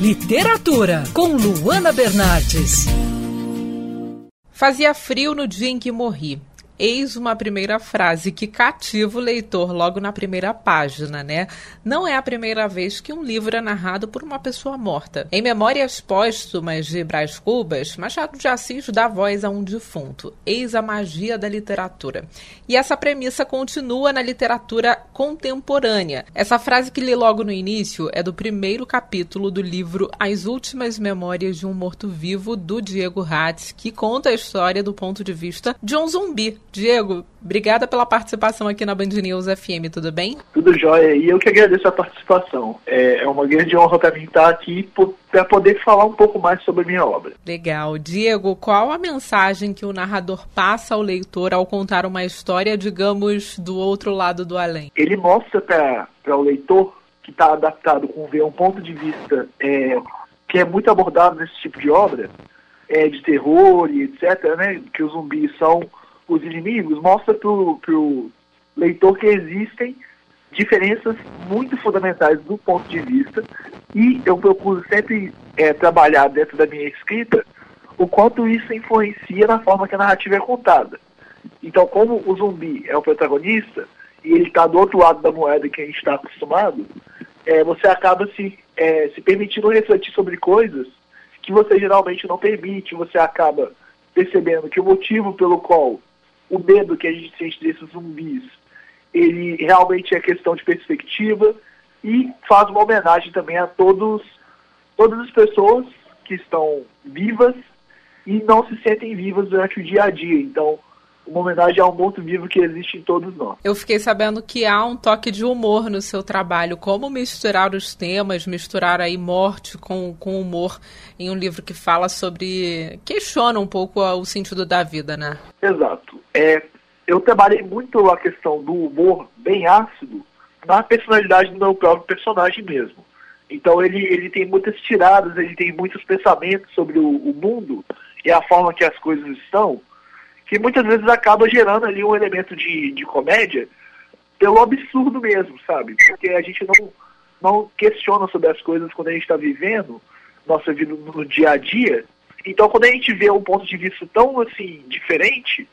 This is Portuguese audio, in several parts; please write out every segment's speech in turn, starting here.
Literatura, com Luana Bernardes. Fazia frio no dia em que morri. Eis uma primeira frase que cativa o leitor logo na primeira página, né? Não é a primeira vez que um livro é narrado por uma pessoa morta. Em Memórias Póstumas de Brás Cubas, Machado de Assis dá voz a um defunto. Eis a magia da literatura. E essa premissa continua na literatura contemporânea. Essa frase que li logo no início é do primeiro capítulo do livro As Últimas Memórias de um Morto-Vivo, do Diego Hatz, que conta a história do ponto de vista de um zumbi Diego, obrigada pela participação aqui na Band News FM, tudo bem? Tudo jóia, e eu que agradeço a participação. É, é uma grande honra para mim estar aqui para poder falar um pouco mais sobre a minha obra. Legal. Diego, qual a mensagem que o narrador passa ao leitor ao contar uma história, digamos, do outro lado do além? Ele mostra para o leitor que está adaptado com ver um ponto de vista é, que é muito abordado nesse tipo de obra, é, de terror e etc., né, que os zumbis são os inimigos, mostra para o leitor que existem diferenças muito fundamentais do ponto de vista e eu procuro sempre é, trabalhar dentro da minha escrita o quanto isso influencia na forma que a narrativa é contada. Então, como o zumbi é o protagonista e ele está do outro lado da moeda que a gente está acostumado, é, você acaba se, é, se permitindo refletir sobre coisas que você geralmente não permite, você acaba percebendo que o motivo pelo qual o medo que a gente sente desses zumbis, ele realmente é questão de perspectiva e faz uma homenagem também a todos, todas as pessoas que estão vivas e não se sentem vivas durante o dia a dia. Então, uma homenagem ao morto vivo que existe em todos nós. Eu fiquei sabendo que há um toque de humor no seu trabalho. Como misturar os temas, misturar aí morte com, com humor em um livro que fala sobre. questiona um pouco o sentido da vida, né? Exato. É, eu trabalhei muito a questão do humor bem ácido na personalidade do meu próprio personagem mesmo. Então ele, ele tem muitas tiradas, ele tem muitos pensamentos sobre o, o mundo e a forma que as coisas estão que muitas vezes acaba gerando ali um elemento de, de comédia pelo absurdo mesmo, sabe? Porque a gente não, não questiona sobre as coisas quando a gente está vivendo nossa vida no, dia a dia. Então, quando a gente vê um ponto de vista tão assim diferente,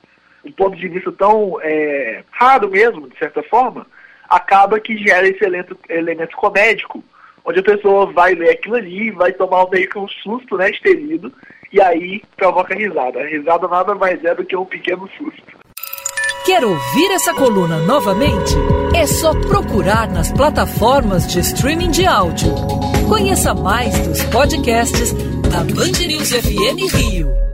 um ponto de vista tão é, raro mesmo, de certa forma, acaba que gera esse elemento, elemento comédico, onde a pessoa vai ler aquilo ali, vai tomar meio que um susto, né, de ter lido, e aí provoca risada. A risada nada mais é do que um pequeno susto. Quer ouvir essa coluna novamente? É só procurar nas plataformas de streaming de áudio. Conheça mais dos podcasts da Band News FM Rio.